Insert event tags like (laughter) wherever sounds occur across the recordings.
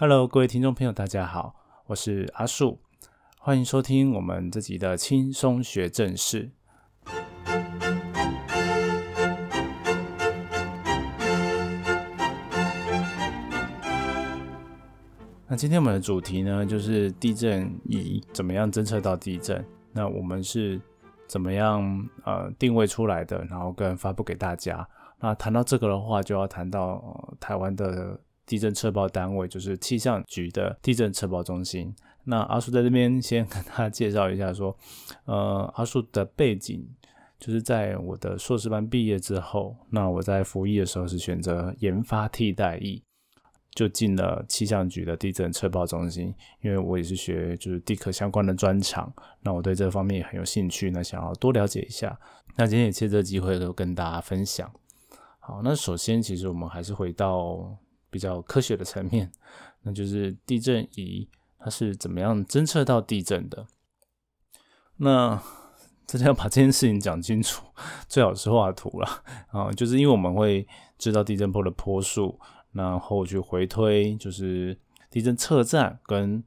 Hello，各位听众朋友，大家好，我是阿树，欢迎收听我们这集的轻松学正事。那今天我们的主题呢，就是地震仪怎么样侦测到地震？那我们是怎么样呃定位出来的，然后跟发布给大家？那谈到这个的话，就要谈到台湾的。地震测报单位就是气象局的地震测报中心。那阿叔在这边先跟大家介绍一下，说，呃，阿叔的背景就是在我的硕士班毕业之后，那我在服役的时候是选择研发替代役，就进了气象局的地震测报中心。因为我也是学就是地壳相关的专长，那我对这方面也很有兴趣，那想要多了解一下。那今天也借这机会都跟大家分享。好，那首先其实我们还是回到。比较科学的层面，那就是地震仪它是怎么样侦测到地震的？那 (laughs) 真的要把这件事情讲清楚，最好是画图了啊！就是因为我们会知道地震波的波数，然后去回推，就是地震测站跟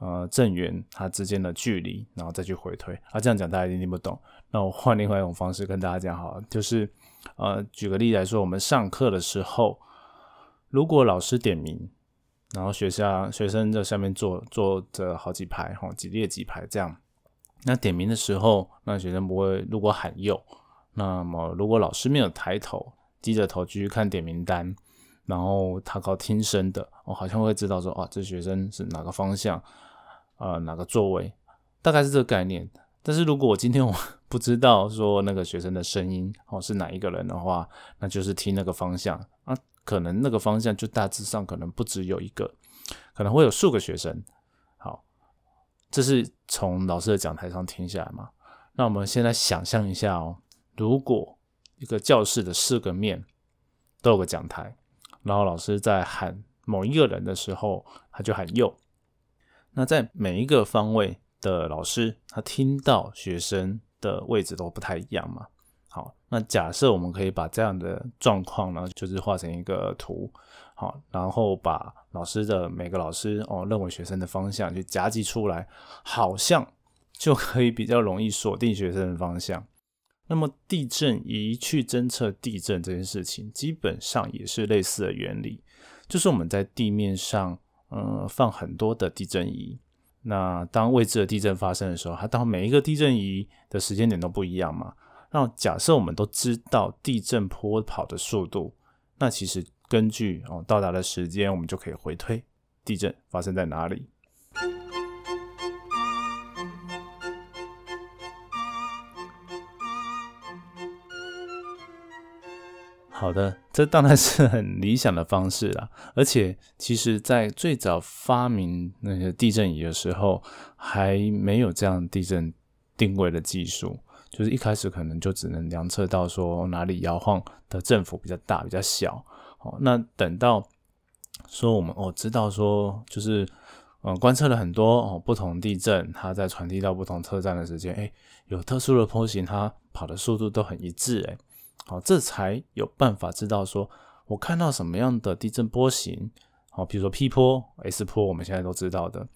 呃震源它之间的距离，然后再去回推。啊，这样讲大家一定听不懂。那我换另外一种方式跟大家讲好了，就是呃，举个例来说，我们上课的时候。如果老师点名，然后学校学生在下面坐坐着好几排，哈，几列几排这样。那点名的时候，那学生不会如果喊右，那么如果老师没有抬头，低着头继续看点名单，然后他靠听声的，我好像会知道说，啊，这学生是哪个方向，呃，哪个座位，大概是这个概念。但是如果我今天我 (laughs) 不知道说那个学生的声音哦是哪一个人的话，那就是听那个方向啊。可能那个方向就大致上可能不只有一个，可能会有数个学生。好，这是从老师的讲台上听下来嘛？那我们现在想象一下哦，如果一个教室的四个面都有个讲台，然后老师在喊某一个人的时候，他就喊右。那在每一个方位的老师，他听到学生的位置都不太一样嘛？好，那假设我们可以把这样的状况呢，就是画成一个图，好，然后把老师的每个老师哦认为学生的方向就夹击出来，好像就可以比较容易锁定学生的方向。那么地震仪去侦测地震这件事情，基本上也是类似的原理，就是我们在地面上，呃，放很多的地震仪，那当未知的地震发生的时候，它当每一个地震仪的时间点都不一样嘛。那假设我们都知道地震波跑的速度，那其实根据哦到达的时间，我们就可以回推地震发生在哪里。好的，这当然是很理想的方式啦。而且，其实在最早发明那些地震仪的时候，还没有这样地震定位的技术。就是一开始可能就只能量测到说哪里摇晃的振幅比较大、比较小。哦，那等到说我们哦知道说就是嗯观测了很多哦不同地震，它在传递到不同车站的时间，哎，有特殊的坡形，它跑的速度都很一致，哎，好，这才有办法知道说我看到什么样的地震波形。好，比如说 P 坡、S 坡，我们现在都知道的。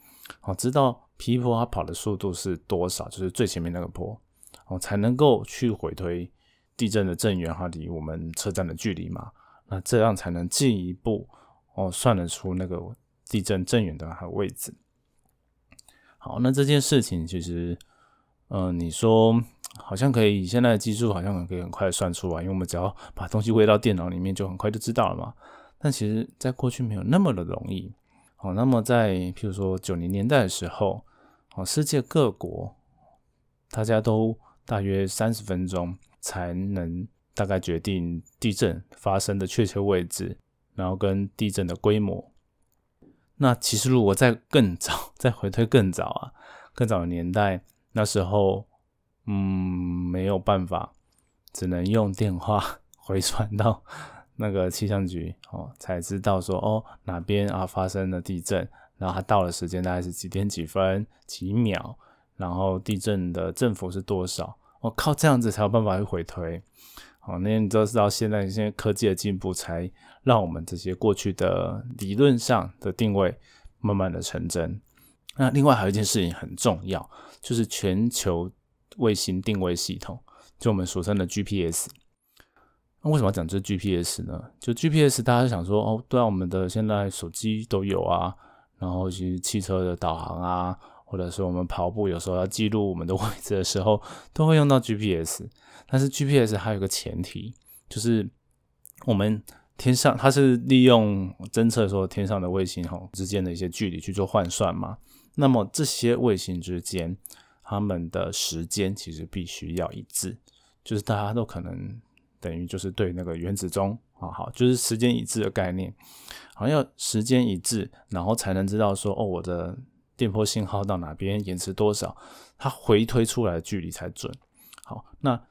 好，知道 P 坡它跑的速度是多少，就是最前面那个坡。哦，才能够去回推地震的震源哈离我们车站的距离嘛？那这样才能进一步哦算得出那个地震震源的还有位置。好，那这件事情其实，嗯，你说好像可以，现在的技术好像可以很快算出来，因为我们只要把东西喂到电脑里面，就很快就知道了嘛。但其实，在过去没有那么的容易。好，那么在譬如说九零年代的时候，哦，世界各国大家都。大约三十分钟才能大概决定地震发生的确切位置，然后跟地震的规模。那其实如果在更早，再回推更早啊，更早的年代，那时候嗯没有办法，只能用电话回传到那个气象局哦，才知道说哦哪边啊发生了地震，然后它到了时间大概是几点几分几秒，然后地震的振幅是多少。我靠，这样子才有办法去回推。好，那你都知道现在现在科技的进步，才让我们这些过去的理论上的定位慢慢的成真。那另外还有一件事情很重要，就是全球卫星定位系统，就我们俗称的 GPS。那为什么要讲这 GPS 呢？就 GPS，大家想说哦，对啊，我们的现在手机都有啊，然后其实汽车的导航啊，或者是我们跑步有时候要记录我们的位置的时候，都会用到 GPS。但是 GPS 还有一个前提，就是我们天上它是利用侦测说天上的卫星吼之间的一些距离去做换算嘛。那么这些卫星之间，它们的时间其实必须要一致，就是大家都可能。等于就是对那个原子钟啊，好，就是时间一致的概念，好像要时间一致，然后才能知道说，哦，我的电波信号到哪边延迟多少，它回推出来的距离才准。好，那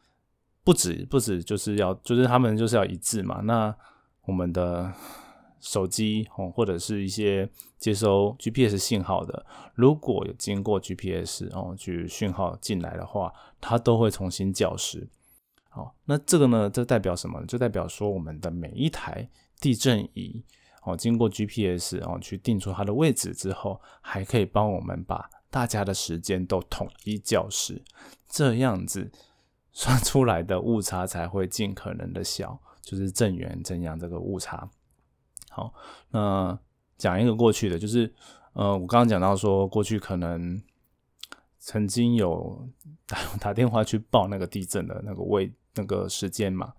不止不止就是要，就是他们就是要一致嘛。那我们的手机哦，或者是一些接收 GPS 信号的，如果有经过 GPS 哦，去讯号进来的话，它都会重新校时。好，那这个呢？这代表什么？就代表说，我们的每一台地震仪，哦，经过 GPS 哦去定出它的位置之后，还可以帮我们把大家的时间都统一校时，这样子算出来的误差才会尽可能的小，就是正圆正阳这个误差。好，那讲一个过去的，就是呃，我刚刚讲到说，过去可能曾经有打 (laughs) 打电话去报那个地震的那个位。那个时间嘛，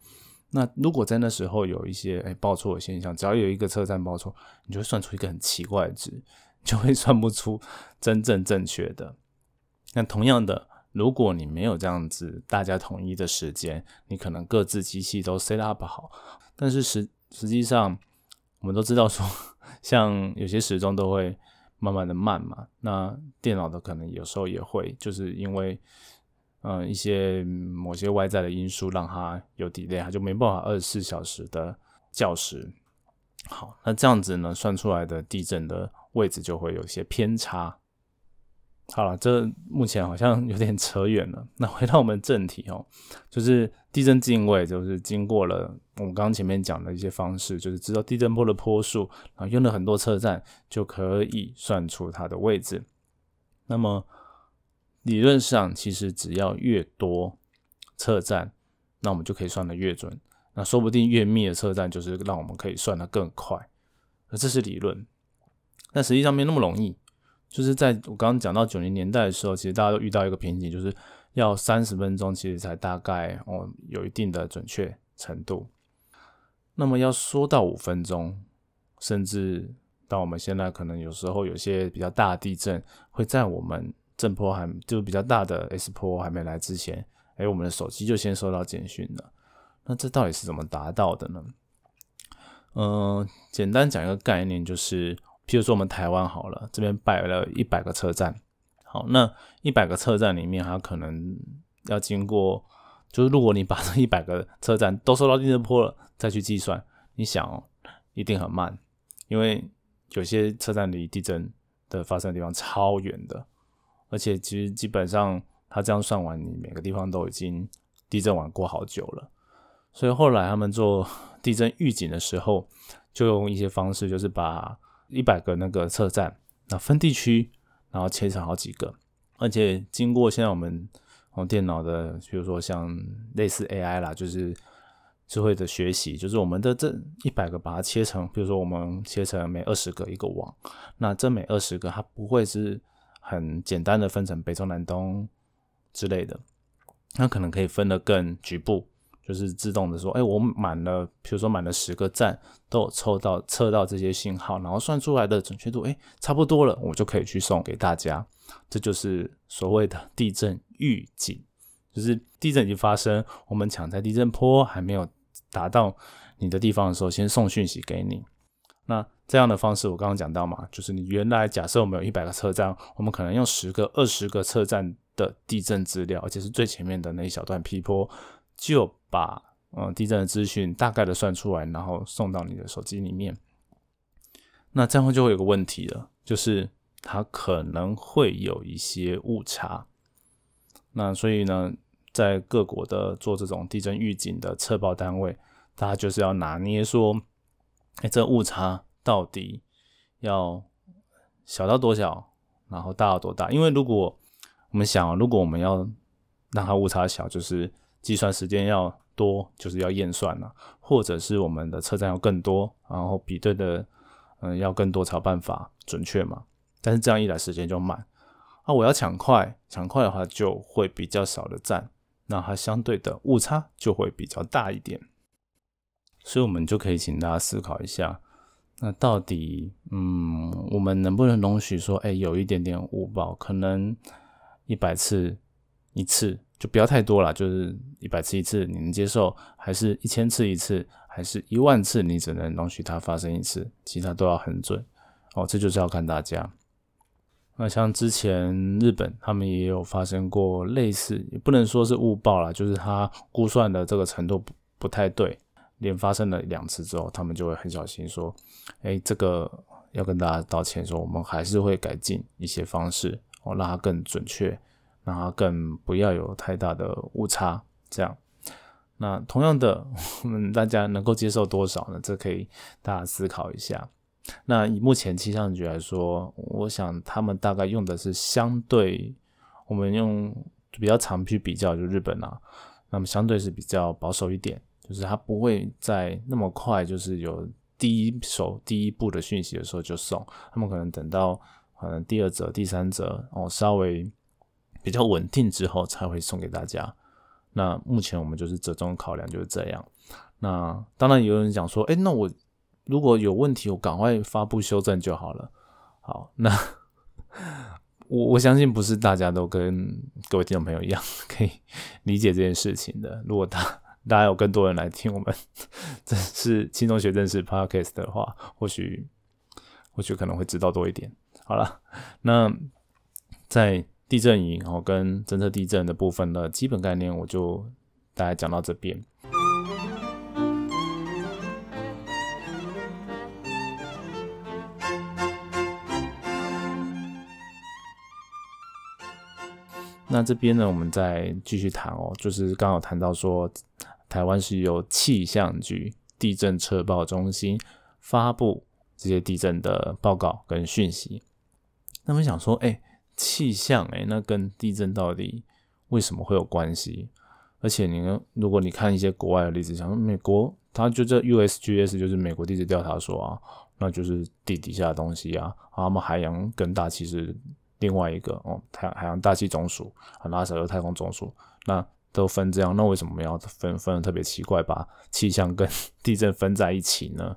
那如果在那时候有一些哎报错的现象，只要有一个车站报错，你就会算出一个很奇怪的值，(laughs) 就会算不出真正正确的。那同样的，如果你没有这样子大家统一的时间，你可能各自机器都 set up 好，但是实实际上我们都知道说，像有些时钟都会慢慢的慢嘛，那电脑的可能有时候也会，就是因为。嗯，一些某些外在的因素让它有 delay，它就没办法二十四小时的校时。好，那这样子呢，算出来的地震的位置就会有一些偏差。好了，这目前好像有点扯远了。那回到我们正题哦，就是地震定位，就是经过了我们刚刚前面讲的一些方式，就是知道地震波的坡数，然后用了很多车站就可以算出它的位置。那么理论上，其实只要越多测站，那我们就可以算得越准。那说不定越密的测站，就是让我们可以算得更快。而这是理论，但实际上没那么容易。就是在我刚刚讲到九零年代的时候，其实大家都遇到一个瓶颈，就是要三十分钟，其实才大概哦有一定的准确程度。那么要说到五分钟，甚至到我们现在可能有时候有些比较大地震，会在我们震波还就比较大的 S 波还没来之前，哎，我们的手机就先收到简讯了。那这到底是怎么达到的呢？嗯，简单讲一个概念，就是譬如说我们台湾好了，这边摆了一百个车站，好，那一百个车站里面，它可能要经过，就是如果你把这一百个车站都收到地震波了，再去计算，你想哦，一定很慢，因为有些车站离地震的发生地方超远的。而且其实基本上，他这样算完，你每个地方都已经地震完过好久了。所以后来他们做 (laughs) 地震预警的时候，就用一些方式，就是把一百个那个测站，那分地区，然后切成好几个。而且经过现在我们用电脑的，比如说像类似 AI 啦，就是智慧的学习，就是我们的这一百个把它切成，比如说我们切成每二十个一个网，那这每二十个它不会是。很简单的分成北中南东之类的，那可能可以分得更局部，就是自动的说，哎，我满了，比如说满了十个站，都有抽到测到这些信号，然后算出来的准确度，哎，差不多了，我就可以去送给大家。这就是所谓的地震预警，就是地震已经发生，我们抢在地震波还没有达到你的地方的时候，先送讯息给你。那这样的方式，我刚刚讲到嘛，就是你原来假设我们有一百个车站，我们可能用十个、二十个车站的地震资料，而且是最前面的那一小段 P 波，就把嗯地震的资讯大概的算出来，然后送到你的手机里面。那这样就会有个问题了，就是它可能会有一些误差。那所以呢，在各国的做这种地震预警的测报单位，大家就是要拿捏说，哎，这误差到底要小到多小，然后大到多大？因为如果我们想，如果我们要让它误差小，就是计算时间要多，就是要验算了，或者是我们的车站要更多，然后比对的嗯要更多才有办法准确嘛。但是这样一来时间就慢，啊，我要抢快，抢快的话就会比较少的站，那它相对的误差就会比较大一点。所以，我们就可以请大家思考一下，那到底，嗯，我们能不能容许说，哎，有一点点误报，可能一百次一次就不要太多了，就是一百次一次你能接受，还是一千次一次，还是一万次你只能容许它发生一次，其他都要很准哦，这就是要看大家。那像之前日本他们也有发生过类似，也不能说是误报啦，就是他估算的这个程度不不太对，连发生了两次之后，他们就会很小心说，哎，这个要跟大家道歉，说我们还是会改进一些方式，哦，让它更准确，让它更不要有太大的误差，这样。那同样的，我们大家能够接受多少呢？这可以大家思考一下。那以目前气象局来说，我想他们大概用的是相对，我们用比较常去比较，就日本啊，那么相对是比较保守一点，就是他不会在那么快，就是有第一手第一步的讯息的时候就送，他们可能等到可能第二则、第三则哦稍微比较稳定之后才会送给大家。那目前我们就是折中考量就是这样。那当然有人讲说，哎，那我。如果有问题，我赶快发布修正就好了。好，那 (laughs) 我我相信不是大家都跟各位听众朋友一样 (laughs) 可以理解这件事情的。如果他大家有更多人来听我们 (laughs) 这是轻松学正式 podcast 的话，或许或许可能会知道多一点。好了，那在地震仪然后跟侦测地震的部分的基本概念，我就大概讲到这边。那这边呢，我们再继续谈哦，就是刚好谈到说，台湾是由气象局地震测报中心发布这些地震的报告跟讯息。那么想说，哎，气象，哎，那跟地震到底为什么会有关系？而且你呢，如果你看一些国外的例子，像美国，它就这 USGS 就是美国地质调查所啊，那就是地底下的东西啊，他们海洋跟大气是。另外一个哦，太海洋大气总署啊拉萨的太空总署，那都分这样，那为什么要分分的特别奇怪，把气象跟 (laughs) 地震分在一起呢？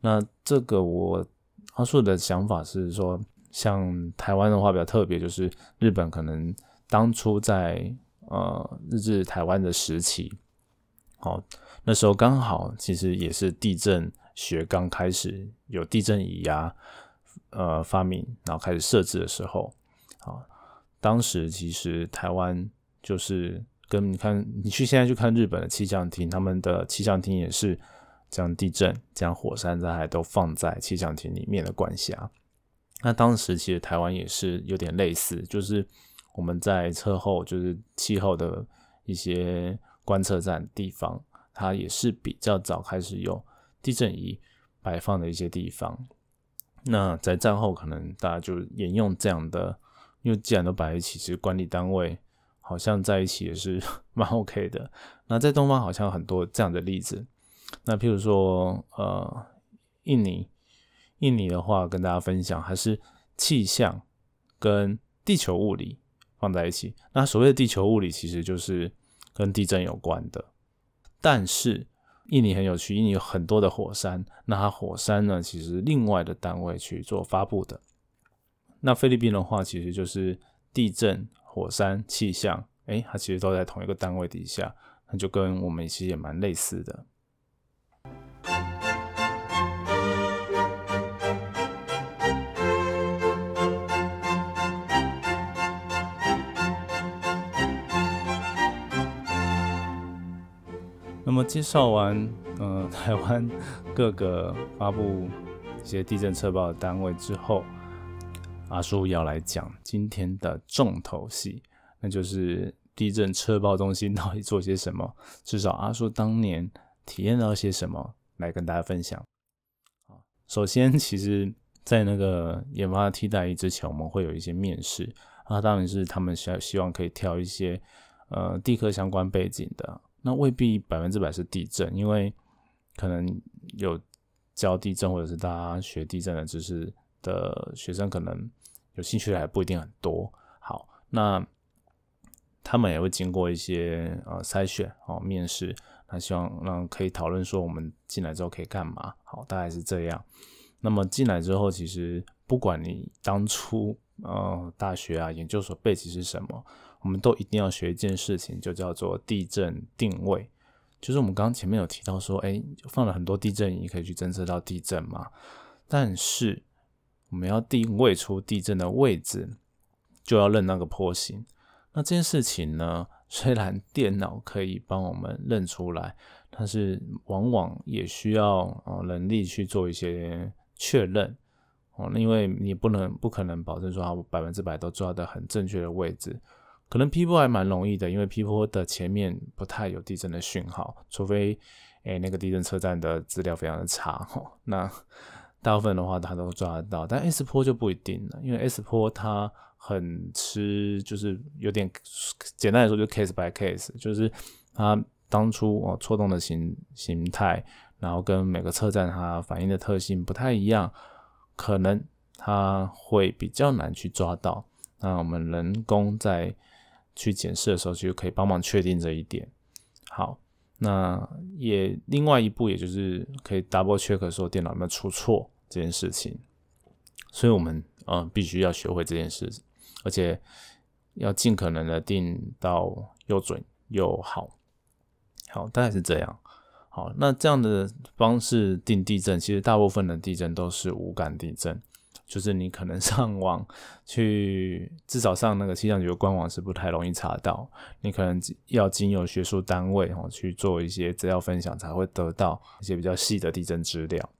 那这个我阿树的想法是说，像台湾的话比较特别，就是日本可能当初在呃日治台湾的时期，哦那时候刚好其实也是地震学刚开始有地震仪啊。呃，发明然后开始设置的时候，啊，当时其实台湾就是跟你看，你去现在去看日本的气象厅，他们的气象厅也是将地震、将火山灾害都放在气象厅里面的管辖。那当时其实台湾也是有点类似，就是我们在测后，就是气候的一些观测站地方，它也是比较早开始有地震仪摆放的一些地方。那在战后，可能大家就沿用这样的，因为既然都摆一起，其实管理单位好像在一起也是 (laughs) 蛮 OK 的。那在东方好像很多这样的例子。那譬如说，呃，印尼，印尼的话跟大家分享，还是气象跟地球物理放在一起。那所谓的地球物理，其实就是跟地震有关的，但是。印尼很有趣，印尼有很多的火山，那它火山呢，其实另外的单位去做发布的。那菲律宾的话，其实就是地震、火山、气象，哎，它其实都在同一个单位底下，那就跟我们其实也蛮类似的。那么介绍完，呃，(laughs) 台湾各个发布一些地震测报的单位之后，阿叔要来讲今天的重头戏，那就是地震测报中心到底做些什么，至少阿叔当年体验到些什么，来跟大家分享。首先，其实，在那个研发替代役之前，我们会有一些面试，啊，当然是他们希希望可以挑一些呃地科相关背景的，那未必百分之百是地震，因为可能有教地震或者是大家学地震的知识的学生，可能有兴趣的还不一定很多。好，那他们也会经过一些呃筛选哦面试，那希望让可以讨论说我们进来之后可以干嘛。好，大概是这样。那么进来之后，其实不管你当初呃大学啊研究所背景是什么，我们都一定要学一件事情，就叫做地震定位。就是我们刚前面有提到说，哎，放了很多地震仪可以去侦测到地震嘛，但是我们要定位出地震的位置。就要认那个坡形，那这件事情呢，(laughs) 虽然电脑可以帮我们认出来，但是往往也需要啊能力去做一些确认哦，因为你不能不可能保证说它百分之百都抓的很正确的位置，可能 P 波还蛮容易的，因为 P 波的前面不太有地震的讯号，除非诶那个地震车站的资料非常的差哈，那大部分的话它都抓得到，但 S 坡就不一定了，因为 S 坡它。很吃，就是有点简单来说，就 case by case，就是它当初哦错动的形形态，然后跟每个车站它反应的特性不太一样，可能它会比较难去抓到。那我们人工在去检视的时候，就可以帮忙确定这一点。好，那也另外一步，也就是可以 double check 说电脑有没有出错这件事情。所以我们嗯必须要学会这件事。而且要尽可能的定到又准又好，好大概是这样。好，那这样的方式定地震，其实大部分的地震都是无感地震，就是你可能上网去，至少上那个气象局的官网是不太容易查到，你可能要经由学术单位哦去做一些资料分享，才会得到一些比较细的地震资料。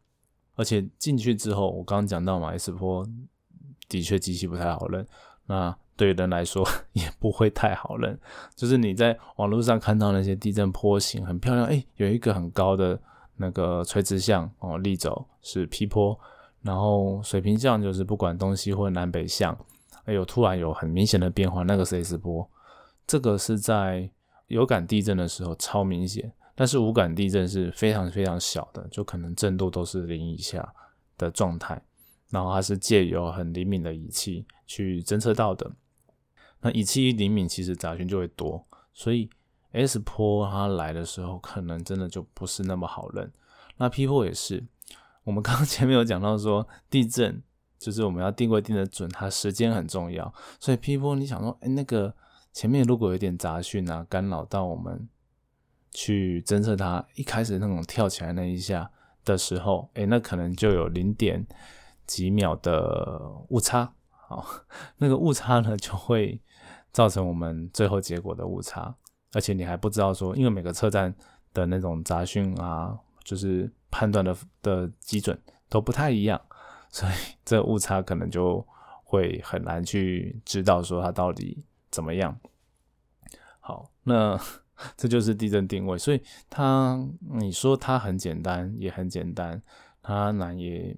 而且进去之后，我刚刚讲到嘛，S 波的确机器不太好认。那对人来说 (laughs) 也不会太好认，就是你在网络上看到那些地震坡形很漂亮，哎，有一个很高的那个垂直向哦，立轴是 P 坡，然后水平向就是不管东西或南北向，哎有突然有很明显的变化，那个是 S 坡，这个是在有感地震的时候超明显，但是无感地震是非常非常小的，就可能震度都是零以下的状态。然后它是借由很灵敏的仪器去侦测到的。那仪器一灵敏，其实杂讯就会多，所以 S 波它来的时候，可能真的就不是那么好认。那 P 波也是，我们刚刚 (laughs) 前面有讲到说，地震就是我们要定位定的准，它时间很重要。所以 P 波，你想说，哎，那个前面如果有点杂讯啊，干扰到我们去侦测它，一开始那种跳起来那一下的时候，哎，那可能就有零点。几秒的误差，好，那个误差呢就会造成我们最后结果的误差，而且你还不知道说，因为每个车站的那种杂讯啊，就是判断的的基准都不太一样，所以这误差可能就会很难去知道说它到底怎么样。好，那这就是地震定位，所以它你说它很简单也很简单，它难也。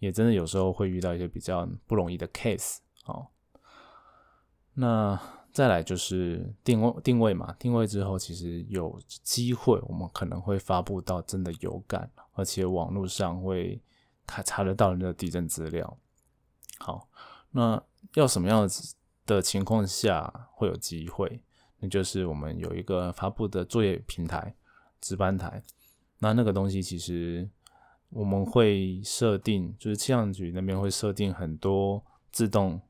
也真的有时候会遇到一些比较不容易的 case 哦。那再来就是定位定位嘛，定位之后其实有机会我们可能会发布到真的有感，而且网络上会查查得到你的地震资料。好，那要什么样的情况下会有机会？那就是我们有一个发布的作业平台值班台，那那个东西其实。我们会设定，就是气象局那边会设定很多自动、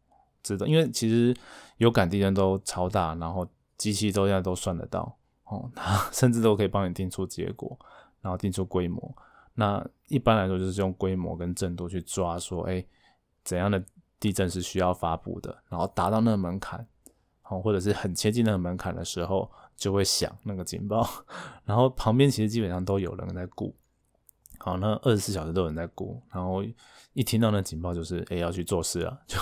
自动，因为其实有感地震都超大，然后机器都现在都算得到哦，(laughs) 甚至都可以帮你定出结果，然后定出规模。那一般来说就是用规模跟震度去抓，说哎怎样的地震是需要发布的，然后达到那个门槛，哦或者是很接近那个门槛的时候就会响那个警报，(laughs) 然后旁边其实基本上都有人在顾。好，那二十四小时都有人在顾，然后一听到那警报就是，哎，要去做事了，就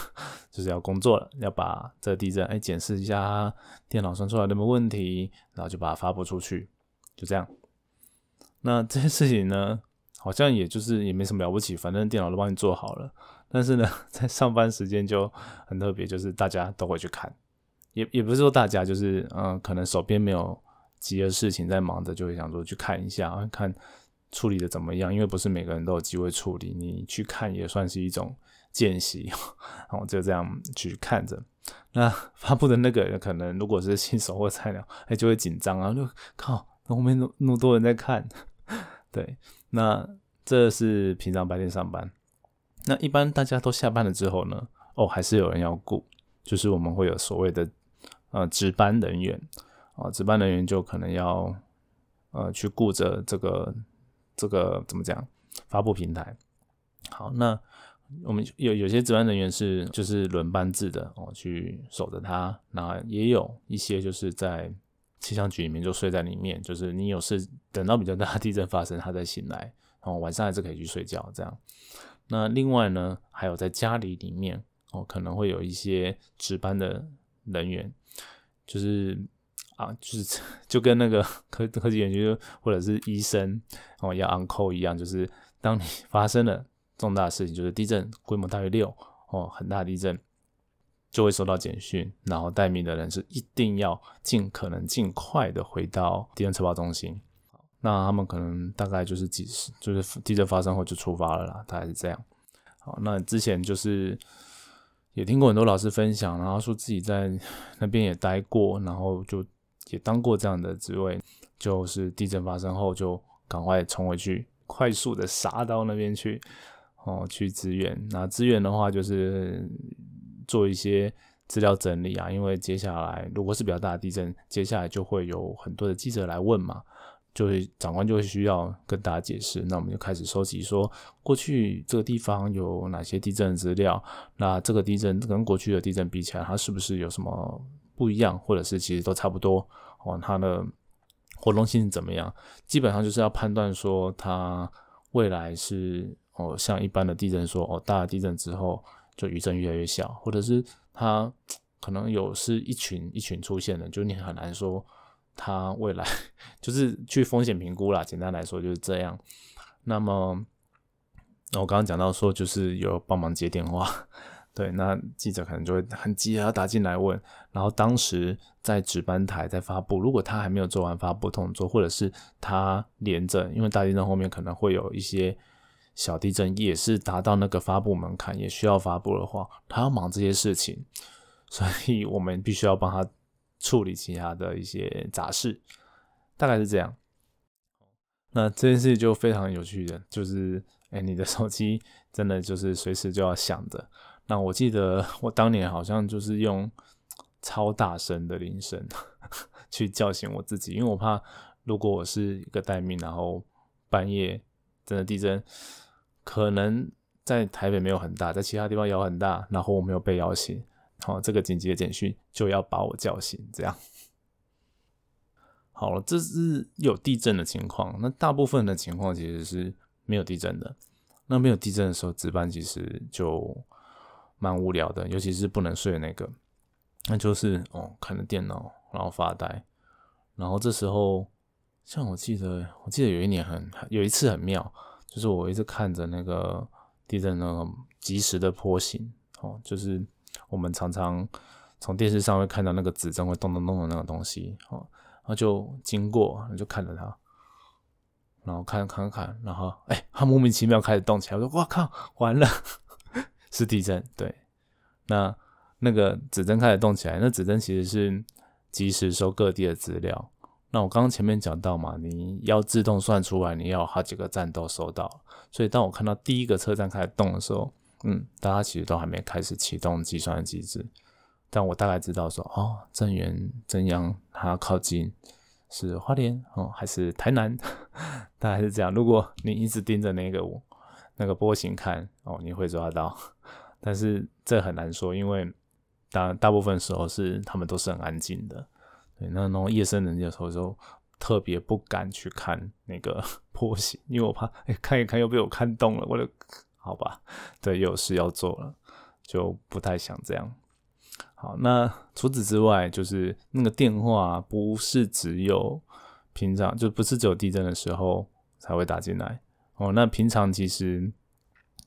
就是要工作了，要把这地震哎检视一下电脑算出来有没问题，然后就把它发布出去，就这样。那这些事情呢，好像也就是也没什么了不起，反正电脑都帮你做好了。但是呢，(laughs) 在上班时间就很特别，就是大家都会去看，也也不是说大家，就是嗯，可能手边没有急的事情在忙着，就会想说去看一下，看处理的怎么样。因为不是每个人都有机会处理，你去看也算是一种见习，然后就这样去看着。那 (laughs) 发布的那个可能如果是新手或菜鸟，哎，就会紧张啊，就靠那，后面那那么多人在看，(laughs) 对，那这是平常白天上班。那一般大家都下班了之后呢？哦，还是有人要顾，就是我们会有所谓的呃值班人员啊，值班人员就可能要呃去顾着这个这个怎么讲发布平台。好，那我们有有些值班人员是就是轮班制的哦，去守着它。那也有一些就是在气象局里面就睡在里面，就是你有事等到比较大地震发生，他再醒来，然后晚上还是可以去睡觉这样。那另外呢，还有在家里里面哦，可能会有一些值班的人员，就是啊，就是 (laughs) 就跟那个科科技研究或者是医生哦要 uncle 一样，就是当你 (laughs) 发生了重大事情，就是地震规模大于六哦，很大地震，就会收到简讯，然后待命的人是一定要尽可能尽快的回到地震测报中心。那他们可能大概就是几十，就是地震发生后就出发了啦，大概是这样。好，那之前就是也听过很多老师分享，然后说自己在 (sighs) 那边也待过，然后就也当过这样的职位，就是地震发生后就赶快冲回去，快速的杀到那边去，哦，去支援。那支援的话就是做一些资料整理啊，因为接下来如果是比较大的地震，接下来就会有很多的记者来问嘛。就会长官就会需要跟大家解释，那我们就开始收集说过去这个地方有哪些地震资料，那这个地震跟过去的地震比起来，它是不是有什么不一样，或者是其实都差不多哦？它的活动性怎么样？基本上就是要判断说它未来是哦，像一般的地震说哦，大地震之后就余震越来越小，或者是它可能有是一群一群出现的，就你很难说。它未来就是去风险评估啦，简单来说就是这样。那么，我刚刚讲到说，就是有帮忙接电话，(laughs) 对，那记者可能就会很急要打进来问。然后当时在值班台在发布，如果他还没有做完发布动作，或者是他连着，因为大地震后面可能会有一些小地震，也是达到那个发布门槛，也需要发布的话，他要忙这些事情，所以我们必须要帮他。处理其他的一些杂事，大概是这样。那这件事就非常有趣的，就是哎，你的手机真的就是随时就要响的。那我记得我当年好像就是用超大声的铃声 (laughs) 去叫醒我自己，因为我怕如果我是一个待命，然后半夜真的地震，可能在台北没有很大，在其他地方摇很大，然后我没有被摇醒。好，这个紧急的简讯就要把我叫醒，这样。好了，这是有地震的情况。那大部分的情况其实是没有地震的。那没有地震的时候，值班其实就蛮无聊的，尤其是不能睡那个，那就是哦，看着电脑然后发呆。然后这时候，像我记得，我记得有一年很有一次很妙，就是我一直看着那个地震那个及时的波形，哦，就是。我们常常从电视上会看到那个指针会动动动的那个东西，哦，然后就经过，就看着它，然后看看看，然后哎，它莫名其妙开始动起来，我说哇靠，完了，(laughs) 是地震，对，那那个指针开始动起来，那指针其实是及时收各地的资料。那我刚刚前面讲到嘛，你要自动算出来，你要好几个站都收到，所以当我看到第一个车站开始动的时候。嗯，大家其实都还没开始启动计算机制，但我大概知道说，哦，震源震央它靠近是花莲哦，还是台南，(laughs) 大概是这样。如果你一直盯着那个那个波形看哦，你会抓到，(laughs) 但是这很难说，因为大大部分时候是他们都是很安静的。对，那那种夜深人静的时候，就特别不敢去看那个 (laughs) 波形，因为我怕哎看一看又被我看动了，我的。好吧，对，有事要做了。就不太想这样。好，那除此之外，就是那个电话不是只有平常，就不是只有地震的时候才会打进来哦。那平常其实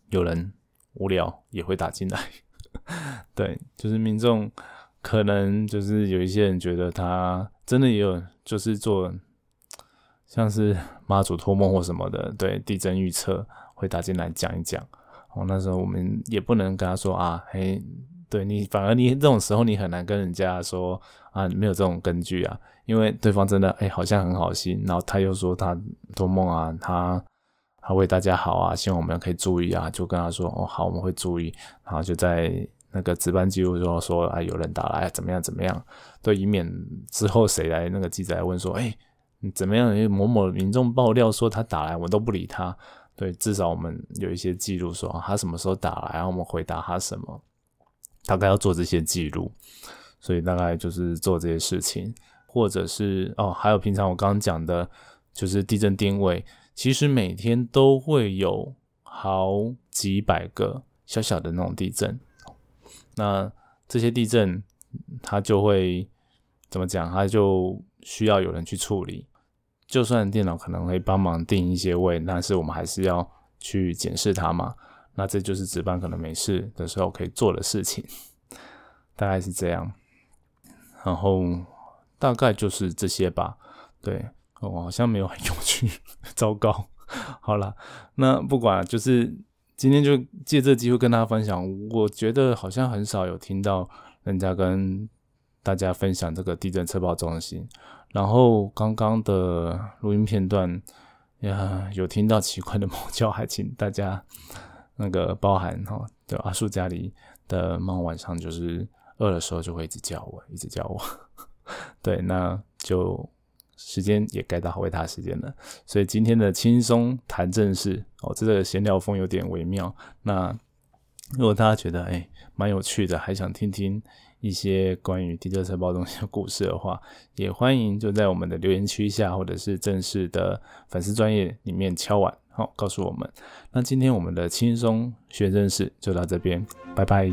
有人无聊也会打进来，(laughs) 对，就是民众可能就是有一些人觉得他真的也有，就是做像是妈祖托梦或什么的，对地震预测会打进来讲一讲。哦，那时候我们也不能跟他说啊，嘿。对你反而你这种时候你很难跟人家说啊，没有这种根据啊，因为对方真的哎好像很好心，然后他又说他托梦啊，他他为大家好啊，希望我们可以注意啊，就跟他说哦好我们会注意，然后就在那个值班记录中说啊有人打来怎么样怎么样，对，以免之后谁来那个记者来问说哎怎么样，某某民众爆料说他打来我都不理他，对，至少我们有一些记录说他什么时候打来，然后我们回答他什么。大概要做这些记录，所以大概就是做这些事情，或者是哦，还有平常我刚刚讲的，就是地震定位，其实每天都会有好几百个小小的那种地震，那这些地震它就会怎么讲？它就需要有人去处理，就算电脑可能会帮忙定一些位，但是我们还是要去检视它嘛。那这就是值班可能没事的时候可以做的事情，(laughs) 大概是这样。然后大概就是这些吧。对，我好像没有很有趣，(laughs) 糟糕。(laughs) 好了，那不管，就是今天就借这机会跟大家分享。我觉得好像很少有听到人家跟大家分享这个地震测报中心。然后刚刚的录音片段呀，有听到奇怪的猫叫，还请大家。那个包含哈，就阿树家里的猫晚上就是饿的时候就会一直叫我，一直叫我。(laughs) 对，那就时间也该到回答时间了。所以今天的轻松谈正事哦，这个闲聊风有点微妙。那如果大家觉得哎蛮有趣的，还想听听一些关于地震车包东西的故事的话，也欢迎就在我们的留言区下，或者是正式的粉丝专业里面敲碗。好，告诉我们。那今天我们的轻松学认识就到这边，拜拜。